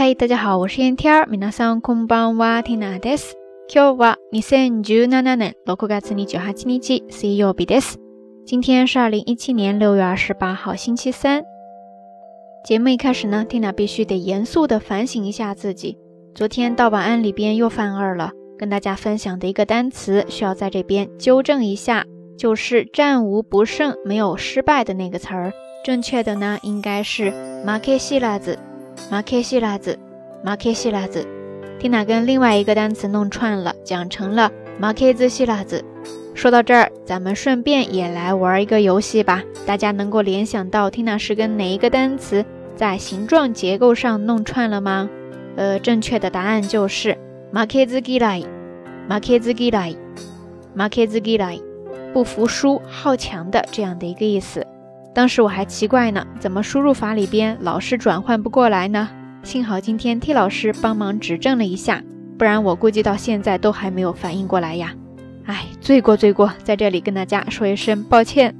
嗨，大家好，我是燕天儿。皆さんこんばんは、ティナです。今日は二千十七年六月二十八日、水曜日です。今天是二零一七年六月二十八号，星期三。节目一开始呢，Tina 必须得严肃的反省一下自己。昨天到晚安里边又犯二了，跟大家分享的一个单词需要在这边纠正一下，就是战无不胜、没有失败的那个词儿。正确的呢，应该是马克西拉子， 马克西拉子，马克西拉子。Tina 跟另外一个单词弄串了，讲成了马克兹西拉子。说到这儿，咱们顺便也来玩一个游戏吧。大家能够联想到 Tina 是跟哪一个单词在形状结构上弄串了吗？呃，正确的答案就是马克兹基莱，马克兹基莱，马克兹基莱，不服输、好强的这样的一个意思。当时我还奇怪呢，怎么输入法里边老是转换不过来呢？幸好今天 T 老师帮忙指正了一下，不然我估计到现在都还没有反应过来呀。哎，罪过罪过，在这里跟大家说一声抱歉。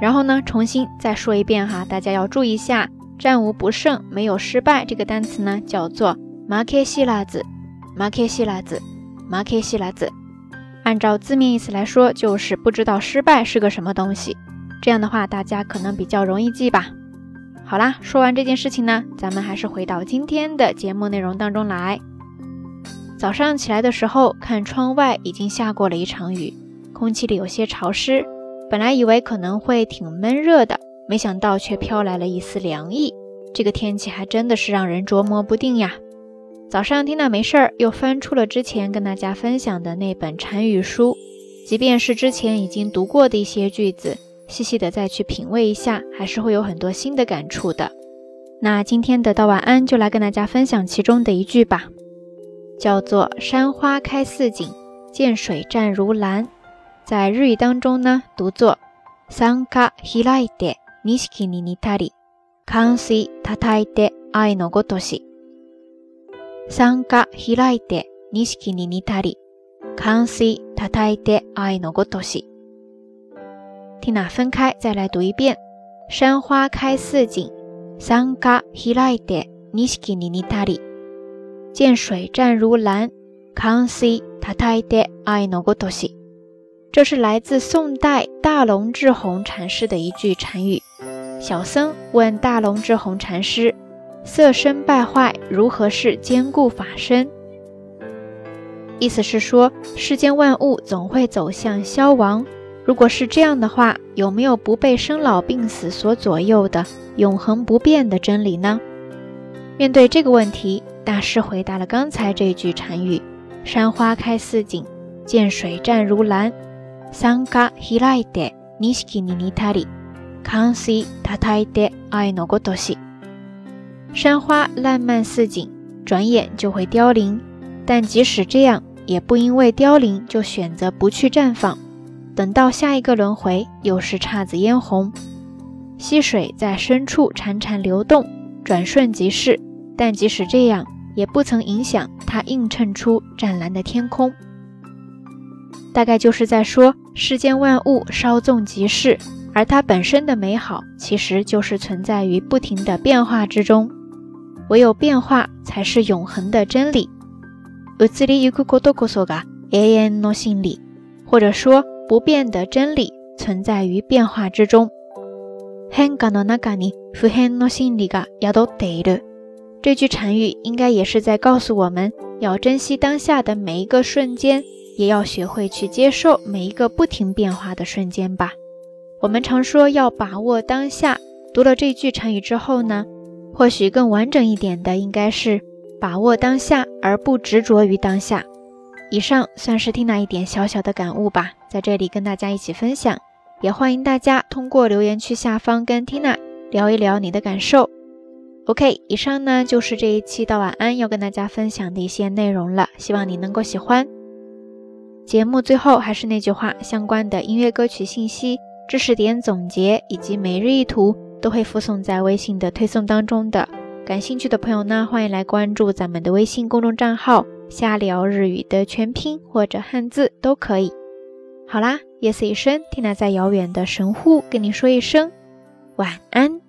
然后呢，重新再说一遍哈，大家要注意一下，战无不胜，没有失败这个单词呢，叫做马克西拉子，马克西拉子，马克西拉子。按照字面意思来说，就是不知道失败是个什么东西。这样的话，大家可能比较容易记吧。好啦，说完这件事情呢，咱们还是回到今天的节目内容当中来。早上起来的时候，看窗外已经下过了一场雨，空气里有些潮湿。本来以为可能会挺闷热的，没想到却飘来了一丝凉意。这个天气还真的是让人琢磨不定呀。早上听到没事儿，又翻出了之前跟大家分享的那本禅语书，即便是之前已经读过的一些句子。细细的再去品味一下，还是会有很多新的感触的。那今天的道晚安就来跟大家分享其中的一句吧，叫做“山花开似锦，见水湛如蓝”。在日语当中呢，读作“三花開いて錦に似たり、寒水叩いて愛のごとし”。三花開いて錦に似たり、寒水叩いて愛のごとし。 听那分开再来读一遍。山花开似锦，三花開いて錦に似たり。见水湛如蓝，寒水叩いて愛のごとし。这是来自宋代大龙志宏禅师的一句禅语。小僧问大龙志宏禅师：“色身败坏，如何是坚固法身？”意思是说，世间万物总会走向消亡。 如果是这样的话，有没有不被生老病死所左右的永恒不变的真理呢？面对这个问题，大师回答了刚才这句禅语：“山花开似锦，见水湛如蓝。”三花開いて錦に似たり、寒水叩いて愛のごとし。山花烂漫似锦，转眼就会凋零，但即使这样，也不因为凋零就选择不去绽放。 等到下一个轮回，又是姹紫嫣红。溪水在深处潺潺流动，转瞬即逝，但即使这样，也不曾影响它映衬出湛蓝的天空。大概就是在说，世间万物稍纵即逝，而它本身的美好，其实就是存在于不停的变化之中。唯有变化，才是永恒的真理。或者说。不变的真理存在于变化之中。这句禅语应该也是在告诉我们要珍惜当下的每一个瞬间，也要学会去接受每一个不停变化的瞬间吧。我们常说要把握当下，读了这句禅语之后呢，或许更完整一点的应该是把握当下，而不执着于当下。以上算是听了一点小小的感悟吧，在这里跟大家一起分享，也欢迎大家通过留言区下方跟 Tina 聊一聊你的感受。OK，以上呢就是这一期到晚安要跟大家分享的一些内容了，希望你能够喜欢。节目最后还是那句话，相关的音乐歌曲信息、知识点总结以及每日一图都会附送在微信的推送当中的。感兴趣的朋友呢，欢迎来关注咱们的微信公众账号。瞎聊日语的全拼或者汉字都可以。好啦，夜色已深，缇娜在遥远的神户跟你说一声晚安。